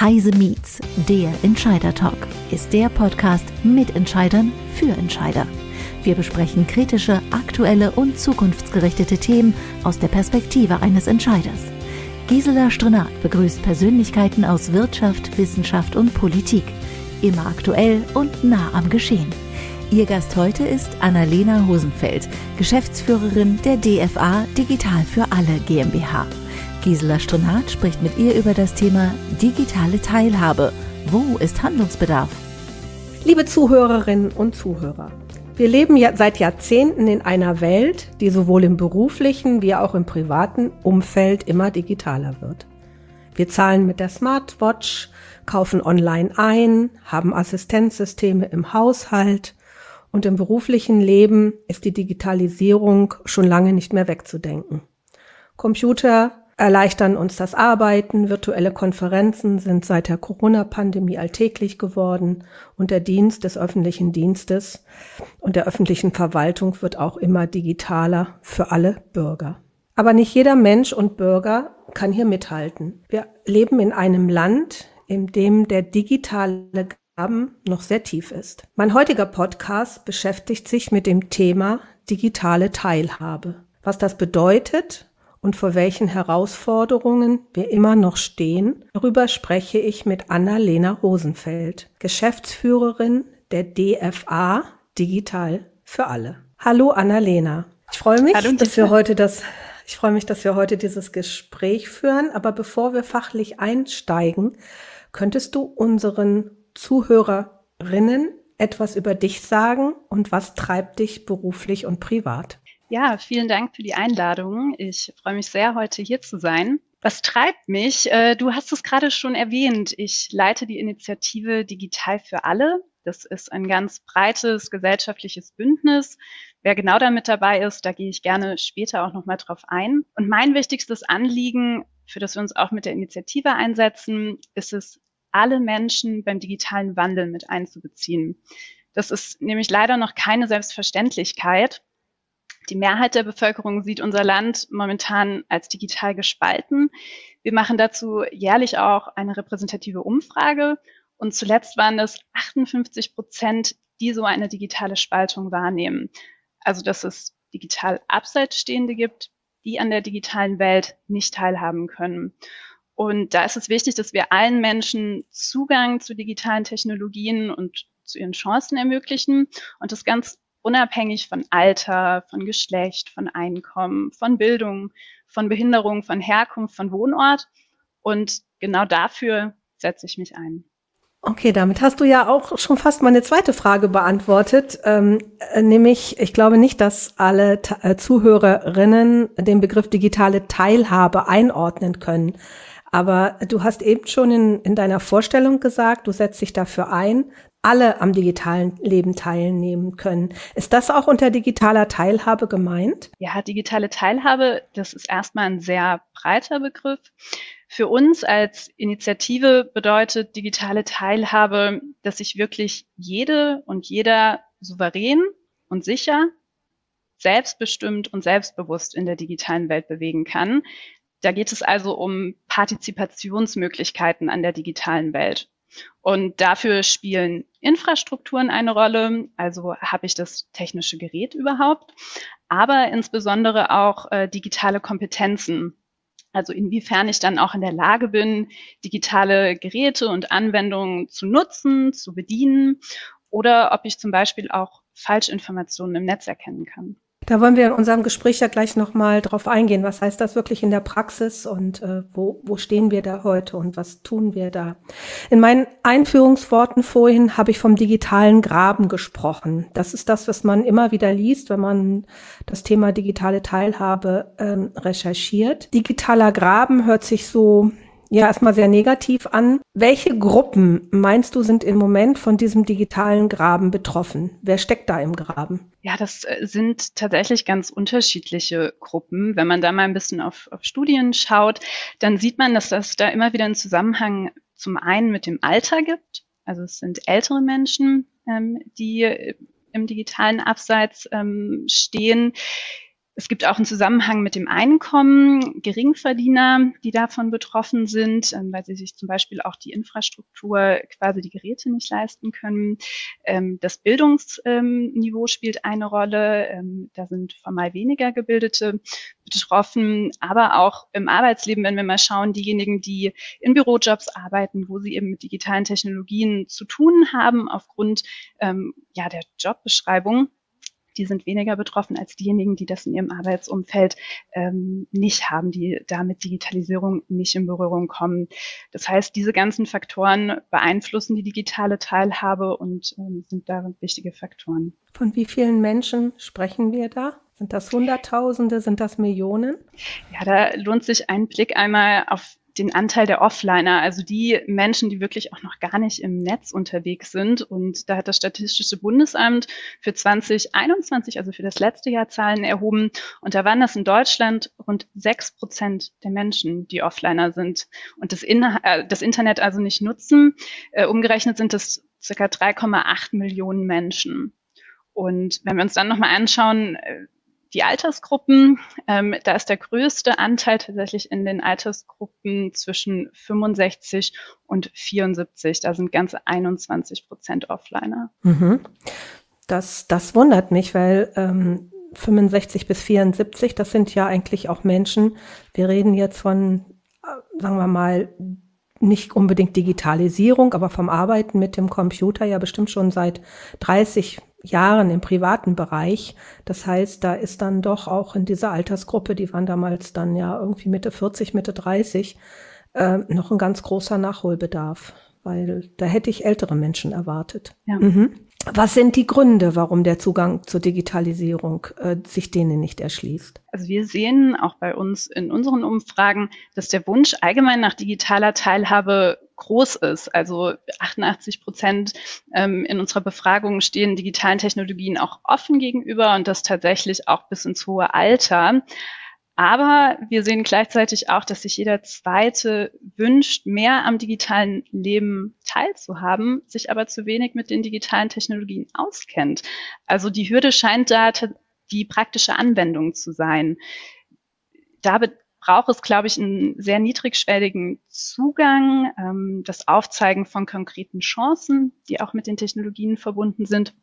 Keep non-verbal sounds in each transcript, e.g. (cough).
Heise Meets, der Entscheider Talk, ist der Podcast mit Entscheidern für Entscheider. Wir besprechen kritische, aktuelle und zukunftsgerichtete Themen aus der Perspektive eines Entscheiders. Gisela Strenat begrüßt Persönlichkeiten aus Wirtschaft, Wissenschaft und Politik. Immer aktuell und nah am Geschehen. Ihr Gast heute ist Annalena Hosenfeld, Geschäftsführerin der DFA Digital für alle GmbH. Gisela Stronat spricht mit ihr über das Thema digitale Teilhabe. Wo ist Handlungsbedarf? Liebe Zuhörerinnen und Zuhörer, wir leben ja seit Jahrzehnten in einer Welt, die sowohl im beruflichen wie auch im privaten Umfeld immer digitaler wird. Wir zahlen mit der Smartwatch, kaufen online ein, haben Assistenzsysteme im Haushalt und im beruflichen Leben ist die Digitalisierung schon lange nicht mehr wegzudenken. Computer erleichtern uns das Arbeiten. Virtuelle Konferenzen sind seit der Corona-Pandemie alltäglich geworden und der Dienst des öffentlichen Dienstes und der öffentlichen Verwaltung wird auch immer digitaler für alle Bürger. Aber nicht jeder Mensch und Bürger kann hier mithalten. Wir leben in einem Land, in dem der digitale Graben noch sehr tief ist. Mein heutiger Podcast beschäftigt sich mit dem Thema digitale Teilhabe. Was das bedeutet und vor welchen Herausforderungen wir immer noch stehen, darüber spreche ich mit Anna-Lena Rosenfeld, Geschäftsführerin der DFA Digital für alle. Hallo Anna-Lena. Ich freue mich, Hallo, dass wir heute das ich freue mich, dass wir heute dieses Gespräch führen, aber bevor wir fachlich einsteigen, könntest du unseren Zuhörerinnen etwas über dich sagen und was treibt dich beruflich und privat? Ja, vielen Dank für die Einladung. Ich freue mich sehr, heute hier zu sein. Was treibt mich? Äh, du hast es gerade schon erwähnt. Ich leite die Initiative Digital für alle. Das ist ein ganz breites gesellschaftliches Bündnis. Wer genau damit dabei ist, da gehe ich gerne später auch nochmal drauf ein. Und mein wichtigstes Anliegen, für das wir uns auch mit der Initiative einsetzen, ist es, alle Menschen beim digitalen Wandel mit einzubeziehen. Das ist nämlich leider noch keine Selbstverständlichkeit. Die Mehrheit der Bevölkerung sieht unser Land momentan als digital gespalten. Wir machen dazu jährlich auch eine repräsentative Umfrage und zuletzt waren es 58 Prozent, die so eine digitale Spaltung wahrnehmen. Also dass es digital abseits Stehende gibt, die an der digitalen Welt nicht teilhaben können. Und da ist es wichtig, dass wir allen Menschen Zugang zu digitalen Technologien und zu ihren Chancen ermöglichen und das ganz unabhängig von Alter, von Geschlecht, von Einkommen, von Bildung, von Behinderung, von Herkunft, von Wohnort. Und genau dafür setze ich mich ein. Okay, damit hast du ja auch schon fast meine zweite Frage beantwortet, ähm, äh, nämlich ich glaube nicht, dass alle äh, Zuhörerinnen den Begriff digitale Teilhabe einordnen können. Aber du hast eben schon in, in deiner Vorstellung gesagt, du setzt dich dafür ein, alle am digitalen Leben teilnehmen können. Ist das auch unter digitaler Teilhabe gemeint? Ja, digitale Teilhabe, das ist erstmal ein sehr breiter Begriff. Für uns als Initiative bedeutet digitale Teilhabe, dass sich wirklich jede und jeder souverän und sicher, selbstbestimmt und selbstbewusst in der digitalen Welt bewegen kann. Da geht es also um Partizipationsmöglichkeiten an der digitalen Welt. Und dafür spielen Infrastrukturen eine Rolle. Also habe ich das technische Gerät überhaupt, aber insbesondere auch äh, digitale Kompetenzen. Also inwiefern ich dann auch in der Lage bin, digitale Geräte und Anwendungen zu nutzen, zu bedienen oder ob ich zum Beispiel auch Falschinformationen im Netz erkennen kann. Da wollen wir in unserem Gespräch ja gleich nochmal drauf eingehen. Was heißt das wirklich in der Praxis und äh, wo, wo stehen wir da heute und was tun wir da? In meinen Einführungsworten vorhin habe ich vom digitalen Graben gesprochen. Das ist das, was man immer wieder liest, wenn man das Thema digitale Teilhabe ähm, recherchiert. Digitaler Graben hört sich so ja erstmal sehr negativ an. Welche Gruppen meinst du sind im Moment von diesem digitalen Graben betroffen? Wer steckt da im Graben? Ja, das äh, sind tatsächlich ganz unterschiedliche Gruppen. Wenn man da mal ein bisschen auf, auf Studien schaut, dann sieht man, dass das da immer wieder einen Zusammenhang zum einen mit dem Alter gibt. Also es sind ältere Menschen, ähm, die im digitalen Abseits ähm, stehen Es gibt auch einen Zusammenhang mit dem Einkommen, Geringverdiener, die davon betroffen sind, ähm, weil sie sich zum Beispiel auch die Infrastruktur, quasi die Geräte nicht leisten können. Ähm, das Bildungsniveau spielt eine Rolle. Ähm, da sind formal weniger Gebildete betroffen, aber auch im Arbeitsleben, wenn wir mal schauen, diejenigen, die in Bürojobs arbeiten, wo sie eben mit digitalen Technologien zu tun haben, aufgrund ja, der Jobbeschreibung die sind weniger betroffen als diejenigen, die das in ihrem Arbeitsumfeld ähm, nicht haben, die da mit Digitalisierung nicht in Berührung kommen. Das heißt, diese ganzen Faktoren beeinflussen die digitale Teilhabe und ähm, sind darin wichtige Faktoren. Von wie vielen Menschen sprechen wir da? Sind das Hunderttausende? Sind das Millionen? Ja, da lohnt sich ein Blick einmal auf den Anteil der Offliner, also die Menschen, die wirklich auch noch gar nicht im Netz unterwegs sind. Und da hat das Statistische Bundesamt für 2021, also für das letzte Jahr, Zahlen erhoben. Und da waren das in Deutschland rund sechs Prozent der Menschen, die Offliner sind und das, in äh, das Internet also nicht nutzen. Äh, umgerechnet sind es circa 3,8 Millionen Menschen. Und wenn wir uns dann nochmal anschauen, äh, die Altersgruppen, ähm, da ist der größte Anteil tatsächlich in den Altersgruppen zwischen 65 und 74. Da sind ganze 21 Prozent Offliner. Mhm. Das, das wundert mich, weil ähm, 65 bis 74, das sind ja eigentlich auch Menschen. Wir reden jetzt von, äh, sagen wir mal, nicht unbedingt Digitalisierung, aber vom Arbeiten mit dem Computer ja bestimmt schon seit 30, Jahren im privaten Bereich. Das heißt, da ist dann doch auch in dieser Altersgruppe, die waren damals dann ja irgendwie Mitte 40, Mitte 30, äh, noch ein ganz großer Nachholbedarf, weil da hätte ich ältere Menschen erwartet. Ja. Mhm. Was sind die Gründe, warum der Zugang zur Digitalisierung äh, sich denen nicht erschließt? Also wir sehen auch bei uns in unseren Umfragen, dass der Wunsch allgemein nach digitaler Teilhabe groß ist. Also 88 Prozent ähm, in unserer Befragung stehen digitalen Technologien auch offen gegenüber und das tatsächlich auch bis ins hohe Alter. Aber wir sehen gleichzeitig auch, dass sich jeder Zweite wünscht, mehr am digitalen Leben teilzuhaben, sich aber zu wenig mit den digitalen Technologien auskennt. Also die Hürde scheint da die praktische Anwendung zu sein. Da braucht es, glaube ich, einen sehr niedrigschwelligen Zugang, ähm, das Aufzeigen von konkreten Chancen, die auch mit den Technologien verbunden sind.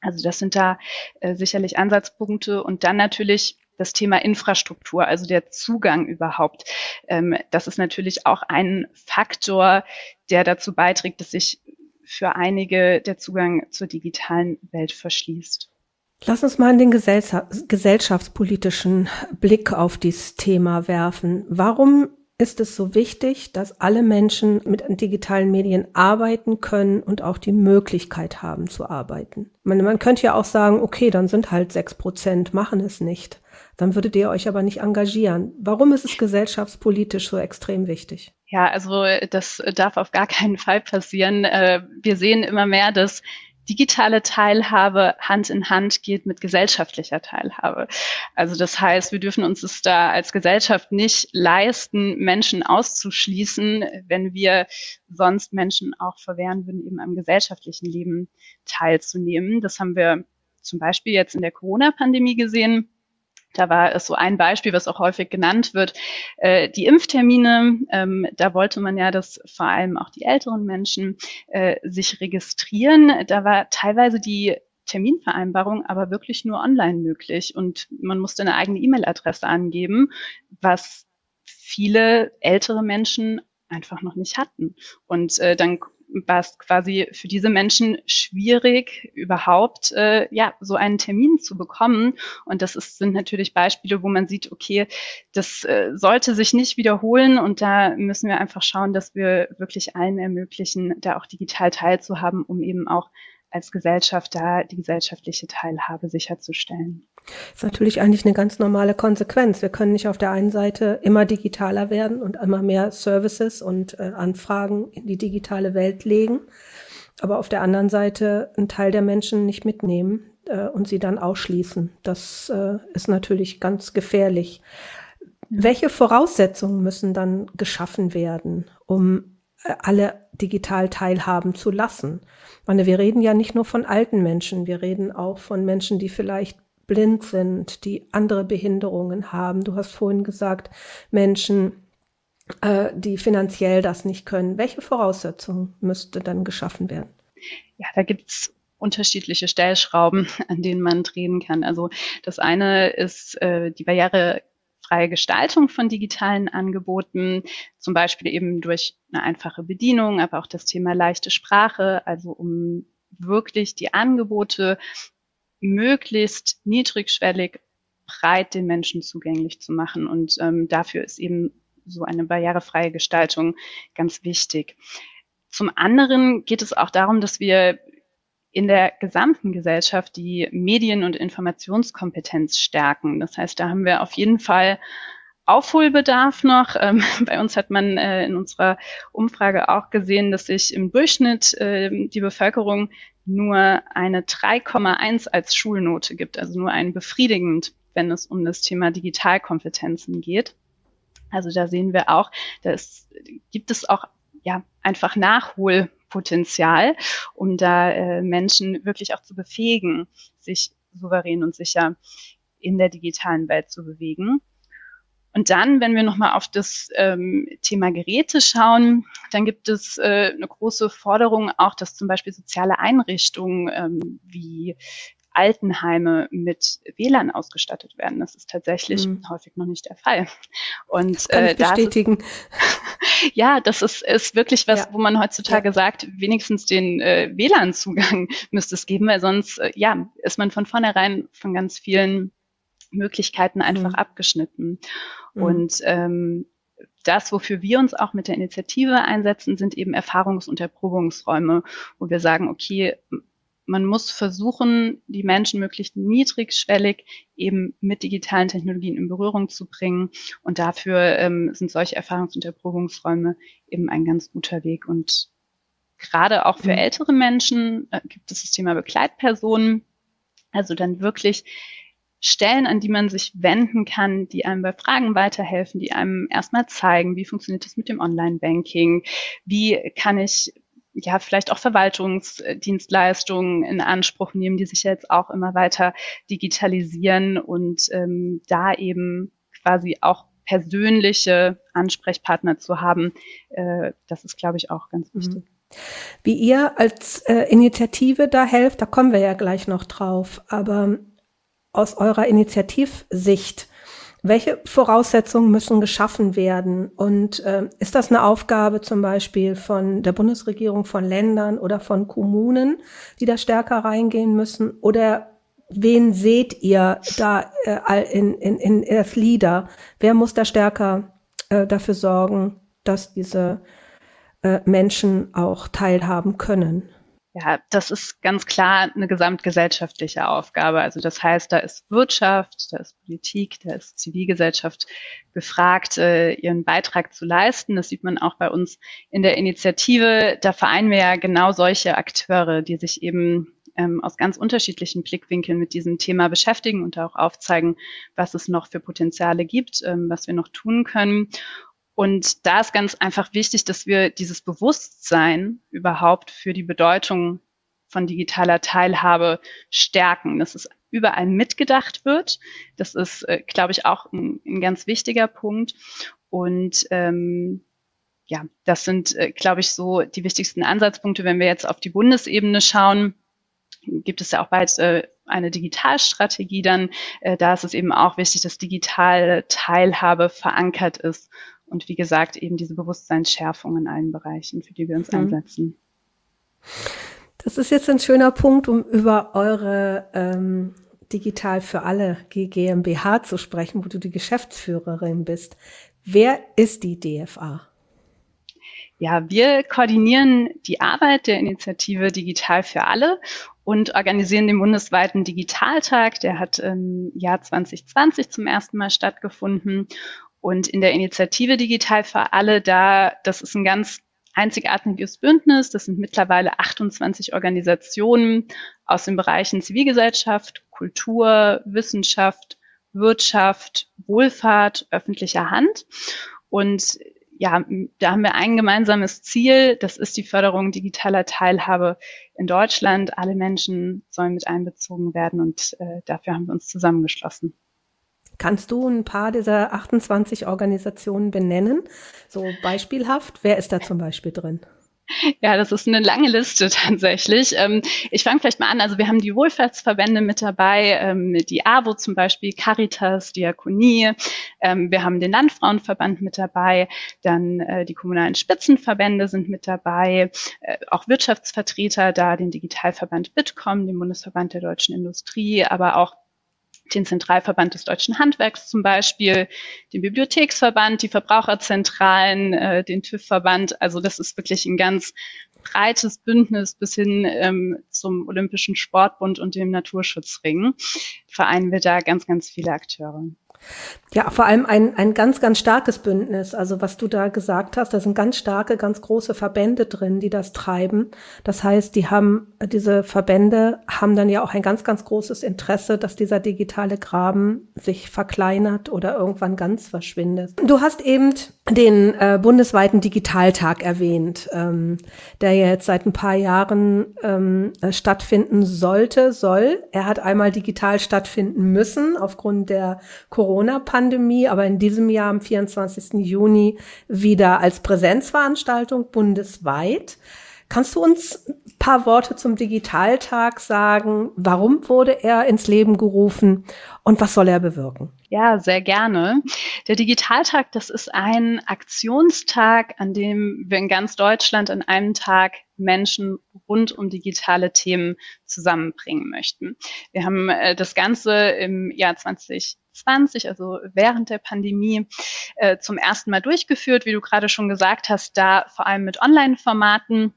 Also das sind da äh, sicherlich Ansatzpunkte und dann natürlich das Thema Infrastruktur, also der Zugang überhaupt. Ähm, das ist natürlich auch ein Faktor, der dazu beiträgt, dass sich für einige der Zugang zur digitalen Welt verschließt. Lass uns mal den gesellschaftspolitischen Blick auf dieses Thema werfen. Warum ist es so wichtig, dass alle Menschen mit digitalen Medien arbeiten können und auch die Möglichkeit haben zu arbeiten? Man, man könnte ja auch sagen, okay, dann sind halt sechs Prozent, machen es nicht. Dann würdet ihr euch aber nicht engagieren. Warum ist es gesellschaftspolitisch so extrem wichtig? Ja, also das darf auf gar keinen Fall passieren. Äh, wir sehen immer mehr, dass digitale Teilhabe Hand in Hand geht mit gesellschaftlicher Teilhabe. Also das heißt, wir dürfen uns es da als Gesellschaft nicht leisten, Menschen auszuschließen, wenn wir sonst Menschen auch verwehren würden, eben am gesellschaftlichen Leben teilzunehmen. Das haben wir zum Beispiel jetzt in der Corona-Pandemie gesehen da war es so ein Beispiel, was auch häufig genannt wird. Äh, die Impftermine, ähm, da wollte man ja, dass vor allem auch die älteren Menschen äh, sich registrieren. Da war teilweise die Terminvereinbarung aber wirklich nur online möglich und man musste eine eigene E-Mail-Adresse angeben, was viele ältere Menschen einfach noch nicht hatten. Und äh, dann war es quasi für diese Menschen schwierig, überhaupt äh, ja so einen Termin zu bekommen. Und das ist, sind natürlich Beispiele, wo man sieht, okay, das äh, sollte sich nicht wiederholen. Und da müssen wir einfach schauen, dass wir wirklich allen ermöglichen, da auch digital teilzuhaben, um eben auch als Gesellschaft da die gesellschaftliche Teilhabe sicherzustellen. Das ist natürlich eigentlich eine ganz normale Konsequenz. Wir können nicht auf der einen Seite immer digitaler werden und immer mehr Services und äh, Anfragen in die digitale Welt legen, aber auf der anderen Seite einen Teil der Menschen nicht mitnehmen äh, und sie dann ausschließen. Das äh, ist natürlich ganz gefährlich. Welche Voraussetzungen müssen dann geschaffen werden, um alle digital teilhaben zu lassen? Meine, wir reden ja nicht nur von alten Menschen, wir reden auch von Menschen, die vielleicht blind sind, die andere Behinderungen haben. Du hast vorhin gesagt, Menschen, äh, die finanziell das nicht können. Welche Voraussetzungen müsste dann geschaffen werden? Ja, da gibt's unterschiedliche Stellschrauben, an denen man drehen kann. Also das eine ist äh, die barrierefreie Gestaltung von digitalen Angeboten, zum Beispiel eben durch eine einfache Bedienung, aber auch das Thema leichte Sprache, also um wirklich die Angebote möglichst niedrigschwellig breit den Menschen zugänglich zu machen. Und ähm, dafür ist eben so eine barrierefreie Gestaltung ganz wichtig. Zum anderen geht es auch darum, dass wir in der gesamten Gesellschaft die Medien- und Informationskompetenz stärken. Das heißt, da haben wir auf jeden Fall Aufholbedarf noch. Ähm, (laughs) bei uns hat man äh, in unserer Umfrage auch gesehen, dass sich im Durchschnitt äh, die Bevölkerung nur eine 3,1 als Schulnote gibt, also nur ein befriedigend, wenn es um das Thema Digitalkompetenzen geht. Also da sehen wir auch, da gibt es auch ja einfach Nachholpotenzial, um da äh, Menschen wirklich auch zu befähigen, sich souverän und sicher in der digitalen Welt zu bewegen. Und dann, wenn wir nochmal auf das ähm, Thema Geräte schauen, dann gibt es äh, eine große Forderung auch, dass zum Beispiel soziale Einrichtungen ähm, wie Altenheime mit WLAN ausgestattet werden. Das ist tatsächlich mhm. häufig noch nicht der Fall. Und das kann ich äh, bestätigen. Ist, (laughs) ja, das ist, ist wirklich was, ja. wo man heutzutage ja. sagt, wenigstens den äh, WLAN-Zugang (laughs) müsste es geben, weil sonst äh, ja ist man von vornherein von ganz vielen Möglichkeiten einfach mhm. abgeschnitten. Mhm. Und ähm, das, wofür wir uns auch mit der Initiative einsetzen, sind eben Erfahrungs- und Erprobungsräume, wo wir sagen, okay, man muss versuchen, die Menschen möglichst niedrigschwellig eben mit digitalen Technologien in Berührung zu bringen. Und dafür ähm, sind solche Erfahrungs- und Erprobungsräume eben ein ganz guter Weg. Und gerade auch für mhm. ältere Menschen äh, gibt es das Thema Begleitpersonen. Also dann wirklich Stellen, an die man sich wenden kann, die einem bei Fragen weiterhelfen, die einem erstmal zeigen, wie funktioniert das mit dem Online-Banking, wie kann ich ja, vielleicht auch Verwaltungsdienstleistungen in Anspruch nehmen, die sich jetzt auch immer weiter digitalisieren und ähm, da eben quasi auch persönliche Ansprechpartner zu haben, äh, das ist, glaube ich, auch ganz mhm. wichtig. Wie ihr als äh, Initiative da helft, da kommen wir ja gleich noch drauf, aber aus eurer Initiativsicht, welche Voraussetzungen müssen geschaffen werden? Und äh, ist das eine Aufgabe zum Beispiel von der Bundesregierung, von Ländern oder von Kommunen, die da stärker reingehen müssen? Oder wen seht ihr da äh, in, in, in als Leader? Wer muss da stärker äh, dafür sorgen, dass diese äh, Menschen auch teilhaben können? Ja, das ist ganz klar eine gesamtgesellschaftliche Aufgabe. Also das heißt, da ist Wirtschaft, da ist Politik, da ist Zivilgesellschaft gefragt, äh, ihren Beitrag zu leisten. Das sieht man auch bei uns in der Initiative. Da vereinen wir ja genau solche Akteure, die sich eben ähm, aus ganz unterschiedlichen Blickwinkeln mit diesem Thema beschäftigen und auch aufzeigen, was es noch für Potenziale gibt, ähm, was wir noch tun können. Und da ist ganz einfach wichtig, dass wir dieses Bewusstsein überhaupt für die Bedeutung von digitaler Teilhabe stärken, dass es überall mitgedacht wird. Das ist, äh, glaube ich, auch ein, ein, ganz wichtiger Punkt. Und ähm, ja, das sind, äh, glaube ich, so die wichtigsten Ansatzpunkte, wenn wir jetzt auf die Bundesebene schauen gibt es ja auch bald äh, eine Digitalstrategie dann. Äh, da ist es eben auch wichtig, dass digitale Teilhabe verankert ist und wie gesagt eben diese Bewusstseinsschärfung in allen Bereichen, für die wir uns mhm. einsetzen. Das ist jetzt ein schöner Punkt, um über eure ähm, Digital für alle GmbH zu sprechen, wo du die Geschäftsführerin bist. Wer ist die DFA? Ja, wir koordinieren die Arbeit der Initiative Digital für alle und organisieren den bundesweiten Digitaltag. Der hat im Jahr 2020 zum ersten Mal stattgefunden. Und in der Initiative Digital für alle, da, das ist ein ganz einzigartiges Bündnis. Das sind mittlerweile 28 Organisationen aus den Bereichen Zivilgesellschaft, Kultur, Wissenschaft, Wirtschaft, Wohlfahrt, öffentlicher Hand. Und ja, da haben wir ein gemeinsames Ziel. Das ist die Förderung digitaler Teilhabe in Deutschland. Alle Menschen sollen mit einbezogen werden und äh, dafür haben wir uns zusammengeschlossen. Kannst du ein paar dieser 28 Organisationen benennen? So beispielhaft. Wer ist da zum Beispiel drin? Ja, das ist eine lange Liste (laughs) tatsächlich. Ähm, ich fange vielleicht mal an. Also wir haben die Wohlfahrtsverbände mit dabei, ähm, die AWO zum Beispiel, Caritas, Diakonie. Ähm, wir haben den Landfrauenverband mit dabei. Dann äh, die kommunalen Spitzenverbände sind mit dabei. Äh, auch Wirtschaftsvertreter da, den Digitalverband Bitkom, den Bundesverband der deutschen Industrie, aber auch den Zentralverband des deutschen Handwerks zum Beispiel, den Bibliotheksverband, die Verbraucherzentralen, äh, den TÜV-Verband. Also das ist wirklich ein ganz breites Bündnis bis hin ähm, zum Olympischen Sportbund und dem Naturschutzring. Vereinen wir da ganz, ganz viele Akteure. Ja, vor allem ein, ein ganz, ganz starkes Bündnis. Also was du da gesagt hast, da sind ganz starke, ganz große Verbände drin, die das treiben. Das heißt, die haben, diese Verbände haben dann ja auch ein ganz, ganz großes Interesse, dass dieser digitale Graben sich verkleinert oder irgendwann ganz verschwindet. Du hast eben den äh, bundesweiten Digitaltag erwähnt, ähm, der jetzt seit ein paar Jahren ähm, stattfinden sollte, soll. Er hat einmal digital stattfinden müssen aufgrund der Corona-Pandemie. Pandemie, aber in diesem Jahr am 24. Juni wieder als Präsenzveranstaltung bundesweit. Kannst du uns ein paar Worte zum Digitaltag sagen? Warum wurde er ins Leben gerufen und was soll er bewirken? Ja, sehr gerne. Der Digitaltag, das ist ein Aktionstag, an dem wir in ganz Deutschland an einem Tag Menschen rund um digitale Themen zusammenbringen möchten. Wir haben äh, das Ganze im Jahr 2020, also während der Pandemie, äh, zum ersten Mal durchgeführt, wie du gerade schon gesagt hast, da vor allem mit Online-Formaten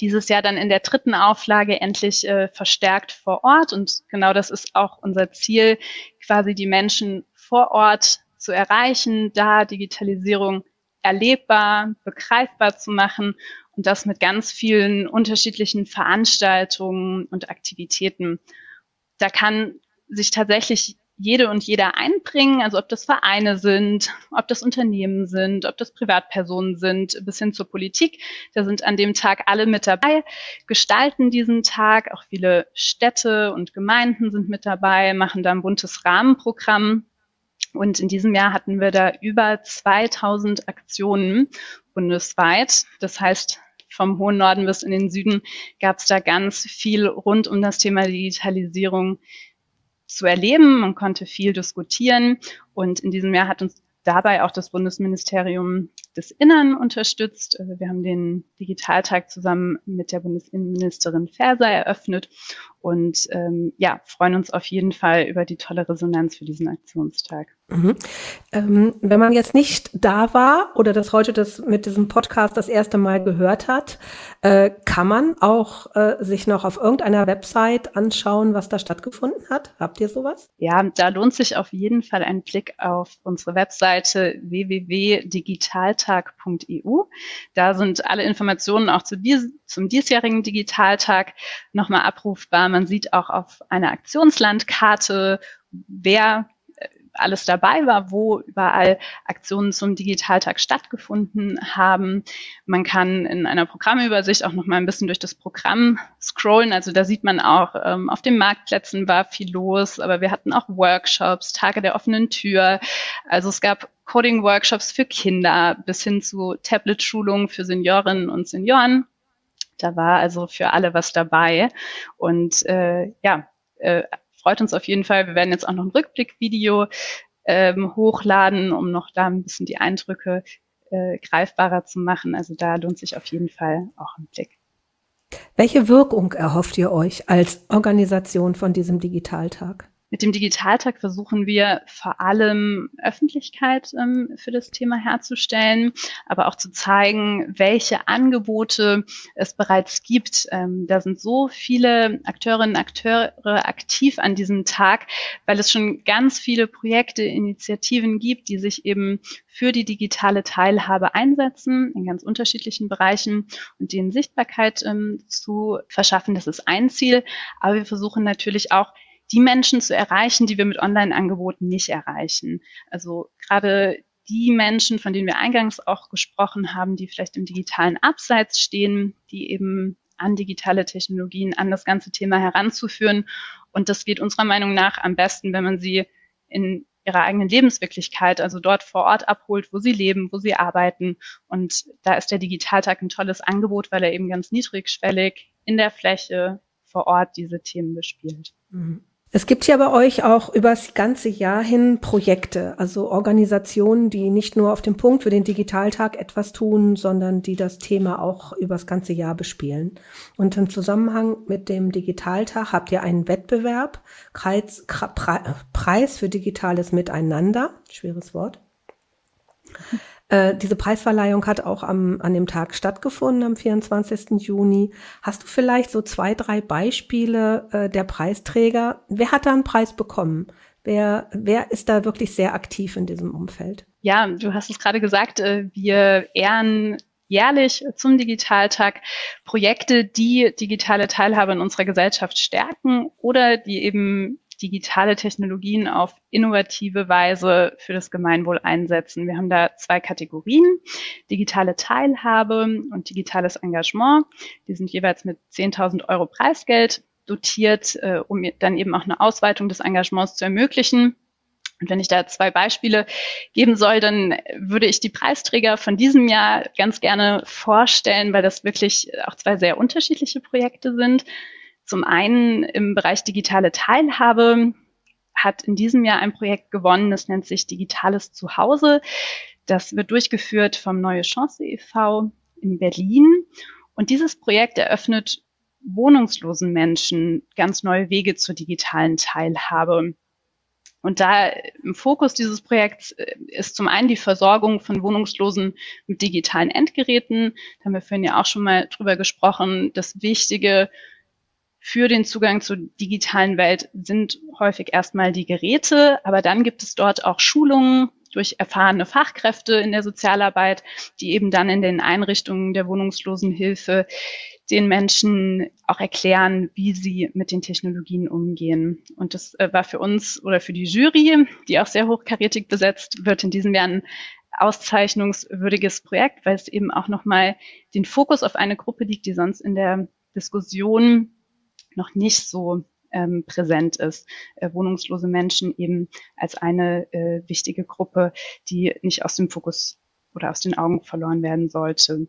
dieses Jahr dann in der dritten Auflage endlich äh, verstärkt vor Ort. Und genau das ist auch unser Ziel, quasi die Menschen vor Ort zu erreichen, da Digitalisierung erlebbar, begreifbar zu machen und das mit ganz vielen unterschiedlichen Veranstaltungen und Aktivitäten. Da kann sich tatsächlich jede und jeder einbringen, also ob das Vereine sind, ob das Unternehmen sind, ob das Privatpersonen sind, bis hin zur Politik. Da sind an dem Tag alle mit dabei, gestalten diesen Tag. Auch viele Städte und Gemeinden sind mit dabei, machen da ein buntes Rahmenprogramm. Und in diesem Jahr hatten wir da über 2000 Aktionen bundesweit. Das heißt, vom hohen Norden bis in den Süden gab es da ganz viel rund um das Thema Digitalisierung zu erleben. Man konnte viel diskutieren und in diesem Jahr hat uns dabei auch das Bundesministerium des Innern unterstützt. Also wir haben den Digitaltag zusammen mit der Bundesinnenministerin Faeser eröffnet und ähm, ja, freuen uns auf jeden Fall über die tolle Resonanz für diesen Aktionstag. Mhm. Ähm, wenn man jetzt nicht da war oder das heute das mit diesem Podcast das erste Mal gehört hat, äh, kann man auch äh, sich noch auf irgendeiner Website anschauen, was da stattgefunden hat? Habt ihr sowas? Ja, da lohnt sich auf jeden Fall ein Blick auf unsere Webseite www.digitaltag.eu. Da sind alle Informationen auch zu dies, zum diesjährigen Digitaltag nochmal abrufbar. Man sieht auch auf einer Aktionslandkarte, wer alles dabei war, wo überall Aktionen zum Digitaltag stattgefunden haben. Man kann in einer Programmübersicht auch noch mal ein bisschen durch das Programm scrollen. Also da sieht man auch, ähm, auf den Marktplätzen war viel los, aber wir hatten auch Workshops, Tage der offenen Tür. Also es gab Coding-Workshops für Kinder bis hin zu Tablet-Schulungen für Seniorinnen und Senioren. Da war also für alle was dabei. Und äh, ja, äh, freut uns auf jeden Fall. Wir werden jetzt auch noch ein Rückblickvideo ähm, hochladen, um noch da ein bisschen die Eindrücke äh, greifbarer zu machen. Also da lohnt sich auf jeden Fall auch ein Blick. Welche Wirkung erhofft ihr euch als Organisation von diesem Digitaltag? Mit dem Digitaltag versuchen wir vor allem Öffentlichkeit ähm, für das Thema herzustellen, aber auch zu zeigen, welche Angebote es bereits gibt. Ähm, da sind so viele Akteurinnen und Akteure aktiv an diesem Tag, weil es schon ganz viele Projekte, Initiativen gibt, die sich eben für die digitale Teilhabe einsetzen in ganz unterschiedlichen Bereichen und denen Sichtbarkeit ähm, zu verschaffen. Das ist ein Ziel. Aber wir versuchen natürlich auch die Menschen zu erreichen, die wir mit Online-Angeboten nicht erreichen. Also gerade die Menschen, von denen wir eingangs auch gesprochen haben, die vielleicht im digitalen Abseits stehen, die eben an digitale Technologien, an das ganze Thema heranzuführen. Und das geht unserer Meinung nach am besten, wenn man sie in ihrer eigenen Lebenswirklichkeit, also dort vor Ort abholt, wo sie leben, wo sie arbeiten. Und da ist der Digitaltag ein tolles Angebot, weil er eben ganz niedrigschwellig in der Fläche vor Ort diese Themen bespielt. Mhm. Es gibt ja bei euch auch übers ganze Jahr hin Projekte, also Organisationen, die nicht nur auf dem Punkt für den Digitaltag etwas tun, sondern die das Thema auch übers ganze Jahr bespielen. Und im Zusammenhang mit dem Digitaltag habt ihr einen Wettbewerb, Preis, Preis für digitales Miteinander, schweres Wort. Äh, diese Preisverleihung hat auch am, an dem Tag stattgefunden, am 24. Juni. Hast du vielleicht so zwei, drei Beispiele äh, der Preisträger? Wer hat da einen Preis bekommen? Wer, wer ist da wirklich sehr aktiv in diesem Umfeld? Ja, du hast es gerade gesagt, äh, wir ehren jährlich zum Digitaltag Projekte, die digitale Teilhabe in unserer Gesellschaft stärken oder die eben digitale Technologien auf innovative Weise für das Gemeinwohl einsetzen. Wir haben da zwei Kategorien, digitale Teilhabe und digitales Engagement. Die sind jeweils mit 10.000 Euro Preisgeld dotiert, äh, um dann eben auch eine Ausweitung des Engagements zu ermöglichen. Und wenn ich da zwei Beispiele geben soll, dann würde ich die Preisträger von diesem Jahr ganz gerne vorstellen, weil das wirklich auch zwei sehr unterschiedliche Projekte sind. Zum einen im Bereich digitale Teilhabe hat in diesem Jahr ein Projekt gewonnen, das nennt sich Digitales Zuhause. Das wird durchgeführt vom Neue Chance e.V. in Berlin. Und dieses Projekt eröffnet wohnungslosen Menschen ganz neue Wege zur digitalen Teilhabe. Und da im Fokus dieses Projekts äh, ist zum einen die Versorgung von Wohnungslosen mit digitalen Endgeräten. Da haben wir vorhin ja auch schon mal drüber gesprochen. Das Wichtige für den Zugang zur digitalen Welt sind häufig erstmal die Geräte, aber dann gibt es dort auch Schulungen durch erfahrene Fachkräfte in der Sozialarbeit, die eben dann in den Einrichtungen der Wohnungslosenhilfe den Menschen auch erklären, wie sie mit den Technologien umgehen. Und das äh, war für uns oder für die Jury, die auch sehr hochkarätig besetzt wird, in diesem Jahr ein auszeichnungswürdiges Projekt, weil es eben auch nochmal den Fokus auf eine Gruppe liegt, die sonst in der Diskussion noch nicht so ähm, präsent ist. Äh, wohnungslose Menschen eben als eine äh, wichtige Gruppe, die nicht aus dem Fokus oder aus den Augen verloren werden sollte.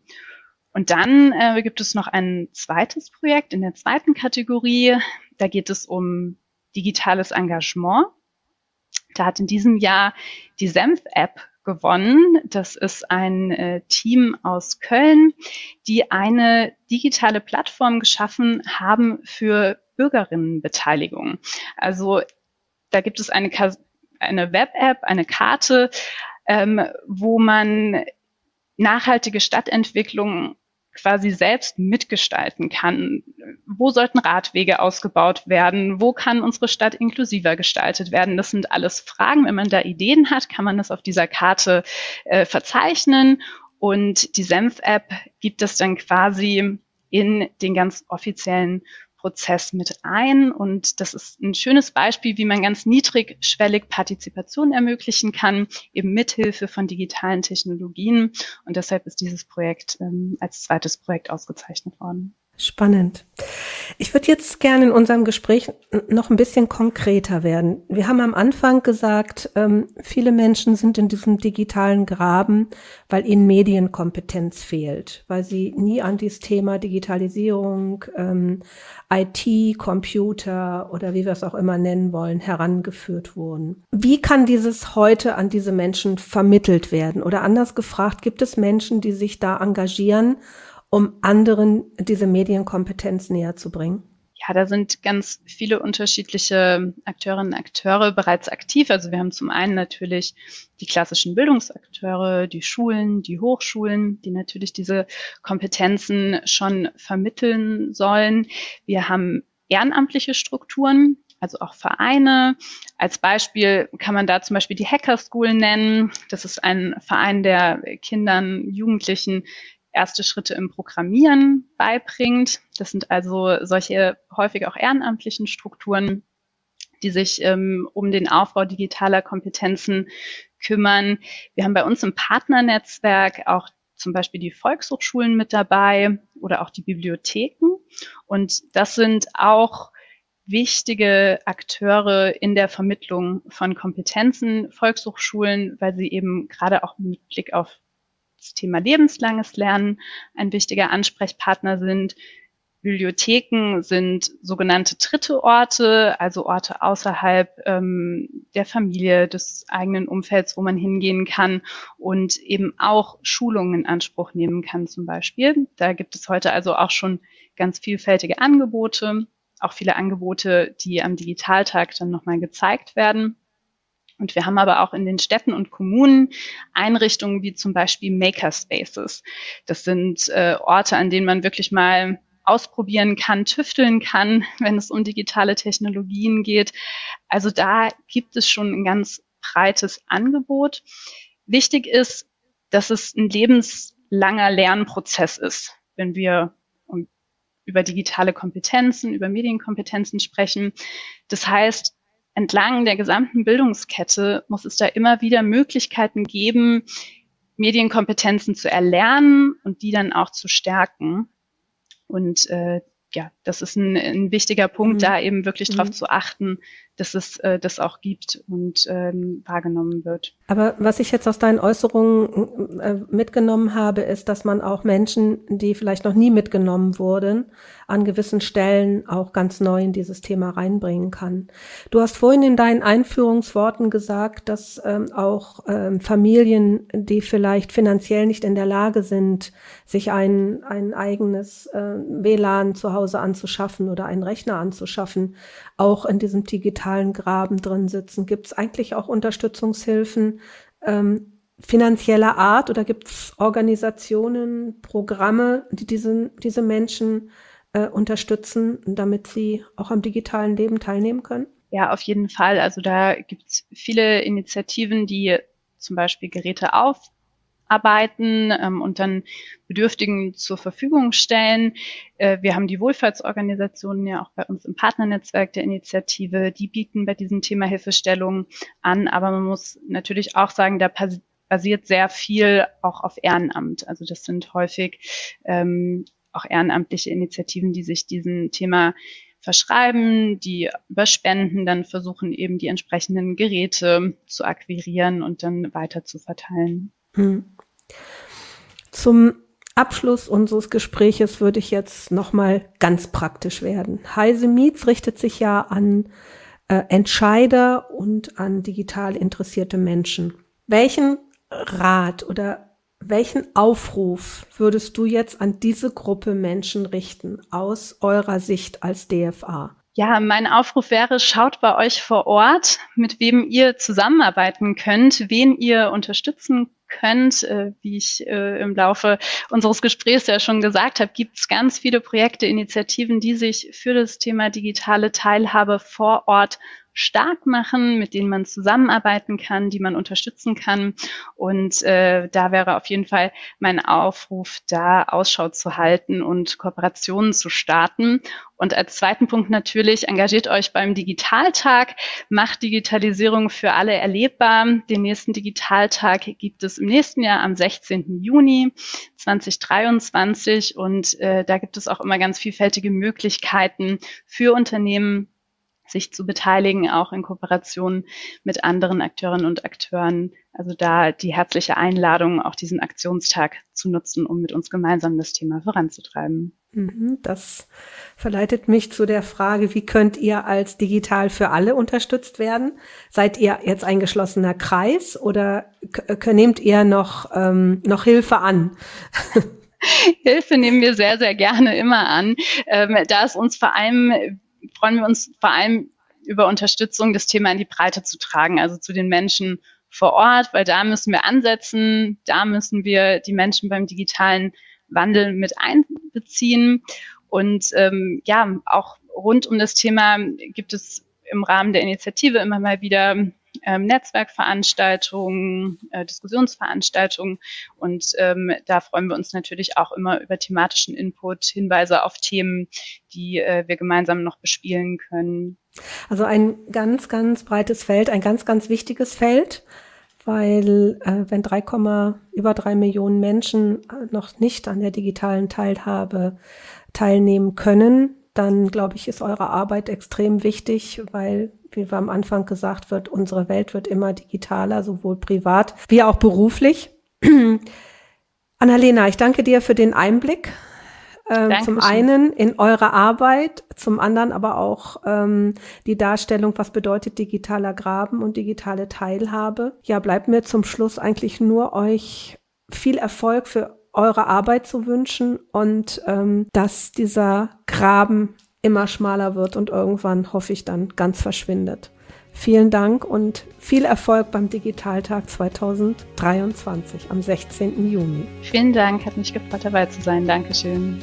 Und dann äh, gibt es noch ein zweites Projekt in der zweiten Kategorie. Da geht es um digitales Engagement. Da hat in diesem Jahr die Senf-App gewonnen. Das ist ein äh, Team aus Köln, die eine digitale Plattform geschaffen haben für Bürgerinnenbeteiligung. Also da gibt es eine, eine Web-App, eine Karte, ähm, wo man nachhaltige Stadtentwicklung quasi selbst mitgestalten kann. Wo sollten Radwege ausgebaut werden? Wo kann unsere Stadt inklusiver gestaltet werden? Das sind alles Fragen. Wenn man da Ideen hat, kann man das auf dieser Karte äh, verzeichnen. Und die Senf-App gibt es dann quasi in den ganz offiziellen Prozess mit ein. Und das ist ein schönes Beispiel, wie man ganz niedrigschwellig Partizipation ermöglichen kann, eben mithilfe von digitalen Technologien. Und deshalb ist dieses Projekt ähm, als zweites Projekt ausgezeichnet worden. Spannend. Ich würde jetzt gerne in unserem Gespräch noch ein bisschen konkreter werden. Wir haben am Anfang gesagt, ähm, viele Menschen sind in diesem digitalen Graben, weil ihnen Medienkompetenz fehlt, weil sie nie an dieses Thema Digitalisierung, ähm, IT, Computer oder wie wir es auch immer nennen wollen, herangeführt wurden. Wie kann dieses heute an diese Menschen vermittelt werden? Oder anders gefragt, gibt es Menschen, die sich da engagieren um anderen diese Medienkompetenz näher zu bringen? Ja, da sind ganz viele unterschiedliche Akteurinnen und Akteure bereits aktiv. Also wir haben zum einen natürlich die klassischen Bildungsakteure, die Schulen, die Hochschulen, die natürlich diese Kompetenzen schon vermitteln sollen. Wir haben ehrenamtliche Strukturen, also auch Vereine. Als Beispiel kann man da zum Beispiel die Hacker School nennen. Das ist ein Verein, der Kindern, Jugendlichen erste Schritte im Programmieren beibringt. Das sind also solche häufig auch ehrenamtlichen Strukturen, die sich ähm, um den Aufbau digitaler Kompetenzen kümmern. Wir haben bei uns im Partnernetzwerk auch zum Beispiel die Volkshochschulen mit dabei oder auch die Bibliotheken. Und das sind auch wichtige Akteure in der Vermittlung von Kompetenzen, Volkshochschulen, weil sie eben gerade auch mit Blick auf das Thema lebenslanges Lernen ein wichtiger Ansprechpartner sind. Bibliotheken sind sogenannte dritte Orte, also Orte außerhalb ähm, der Familie, des eigenen Umfelds, wo man hingehen kann und eben auch Schulungen in Anspruch nehmen kann zum Beispiel. Da gibt es heute also auch schon ganz vielfältige Angebote, auch viele Angebote, die am Digitaltag dann nochmal gezeigt werden. Und wir haben aber auch in den Städten und Kommunen Einrichtungen wie zum Beispiel Makerspaces. Das sind äh, Orte, an denen man wirklich mal ausprobieren kann, tüfteln kann, (laughs) wenn es um digitale Technologien geht. Also da gibt es schon ein ganz breites Angebot. Wichtig ist, dass es ein lebenslanger Lernprozess ist, wenn wir über digitale Kompetenzen, über Medienkompetenzen sprechen. Das heißt, entlang der gesamten Bildungskette muss es da immer wieder Möglichkeiten geben, Medienkompetenzen zu erlernen und die dann auch zu stärken. Und äh, ja, das ist ein, ein wichtiger Punkt, mhm. da eben wirklich mhm. darauf zu achten, dass es äh, das auch gibt und ähm, wahrgenommen wird. Aber was ich jetzt aus deinen Äußerungen äh, mitgenommen habe, ist, dass man auch Menschen, die vielleicht noch nie mitgenommen wurden, an gewissen Stellen auch ganz neu in dieses Thema reinbringen kann. Du hast vorhin in deinen Einführungsworten gesagt, dass ähm, auch ähm, Familien, die vielleicht finanziell nicht in der Lage sind, sich ein, ein eigenes äh, WLAN zu Hause anzuschaffen oder einen Rechner anzuschaffen, auch in diesem digitalen Graben drin sitzen? Gibt es eigentlich auch Unterstützungshilfen ähm, finanzieller Art oder gibt es Organisationen, Programme, die diesen, diese Menschen äh, unterstützen, damit sie auch am digitalen Leben teilnehmen können? Ja, auf jeden Fall. Also da gibt es viele Initiativen, die zum Beispiel Geräte auf arbeiten ähm, und dann Bedürftigen zur Verfügung stellen. Äh, wir haben die Wohlfahrtsorganisationen ja auch bei uns im Partnernetzwerk der Initiative, die bieten bei diesem Thema Hilfestellung an, aber man muss natürlich auch sagen, da basiert sehr viel auch auf Ehrenamt. Also das sind häufig ähm, auch ehrenamtliche Initiativen, die sich diesem Thema verschreiben, die über Spenden dann versuchen, eben die entsprechenden Geräte zu akquirieren und dann weiter zu verteilen. Hm. Zum Abschluss unseres Gespräches würde ich jetzt nochmal ganz praktisch werden. Heise Meets richtet sich ja an äh, Entscheider und an digital interessierte Menschen. Welchen Rat oder welchen Aufruf würdest du jetzt an diese Gruppe Menschen richten aus eurer Sicht als DFA? Ja, mein Aufruf wäre, schaut bei euch vor Ort, mit wem ihr zusammenarbeiten könnt, wen ihr unterstützen könnt. Äh, wie ich äh, im Laufe unseres Gesprächs ja schon gesagt habe, gibt es ganz viele Projekte, Initiativen, die sich für das Thema digitale Teilhabe vor Ort stark machen, mit denen man zusammenarbeiten kann, die man unterstützen kann. Und äh, da wäre auf jeden Fall mein Aufruf, da Ausschau zu halten und Kooperationen zu starten. Und als zweiten Punkt natürlich, engagiert euch beim Digitaltag, macht Digitalisierung für alle erlebbar. Den nächsten Digitaltag gibt es im nächsten Jahr am 16. Juni 2023 und äh, da gibt es auch immer ganz vielfältige Möglichkeiten für Unternehmen, sich zu beteiligen, auch in Kooperation mit anderen Akteurinnen und Akteuren. Also da die herzliche Einladung, auch diesen Aktionstag zu nutzen, um mit uns gemeinsam das Thema voranzutreiben. Mhm, das verleitet mich zu der Frage, wie könnt ihr als digital für alle unterstützt werden? Seid ihr jetzt ein geschlossener Kreis oder nehmt ihr noch, ähm, noch Hilfe an? (laughs) Hilfe nehmen wir sehr, sehr gerne immer an. Ähm, da es uns vor allem freuen wir uns vor allem über Unterstützung, das Thema in die Breite zu tragen, also zu den Menschen vor Ort, weil da müssen wir ansetzen, da müssen wir die Menschen beim digitalen Wandel mit einbeziehen. Und ähm, ja, auch rund um das Thema gibt es im Rahmen der Initiative immer mal wieder ähm, Netzwerkveranstaltungen, äh, Diskussionsveranstaltungen. Und ähm, da freuen wir uns natürlich auch immer über thematischen Input, Hinweise auf Themen, die äh, wir gemeinsam noch bespielen können. Also ein ganz, ganz breites Feld, ein ganz, ganz wichtiges Feld. weil äh, wenn 3, über drei Millionen Menschen äh, noch nicht an der digitalen Teilhabe teilnehmen können, dann glaube ich, ist eure Arbeit extrem wichtig, weil, wie wir am Anfang gesagt wird, unsere Welt wird immer digitaler, sowohl privat wie auch beruflich. (clears throat) Annalena, ich danke dir für den Einblick. Ähm, zum einen in eure Arbeit, zum anderen aber auch ähm, die Darstellung, was bedeutet digitaler Graben und digitale Teilhabe. Ja, bleibt mir zum Schluss eigentlich nur euch viel Erfolg für eure Arbeit zu wünschen und ähm, dass dieser Graben immer schmaler wird und irgendwann hoffe ich dann ganz verschwindet. Vielen Dank und viel Erfolg beim Digitaltag 2023 am 16. Juni. Vielen Dank, hat mich gefreut dabei zu sein. Dankeschön.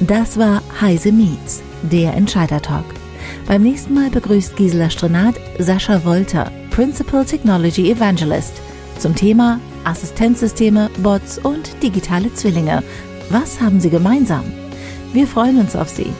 Das war Heise Meets, der Entscheider-Talk. Beim nächsten Mal begrüßt Gisela Strenat Sascha Wolter, Principal Technology Evangelist, zum Thema Assistenzsysteme, Bots und digitale Zwillinge. Was haben sie gemeinsam? Wir freuen uns auf Sie.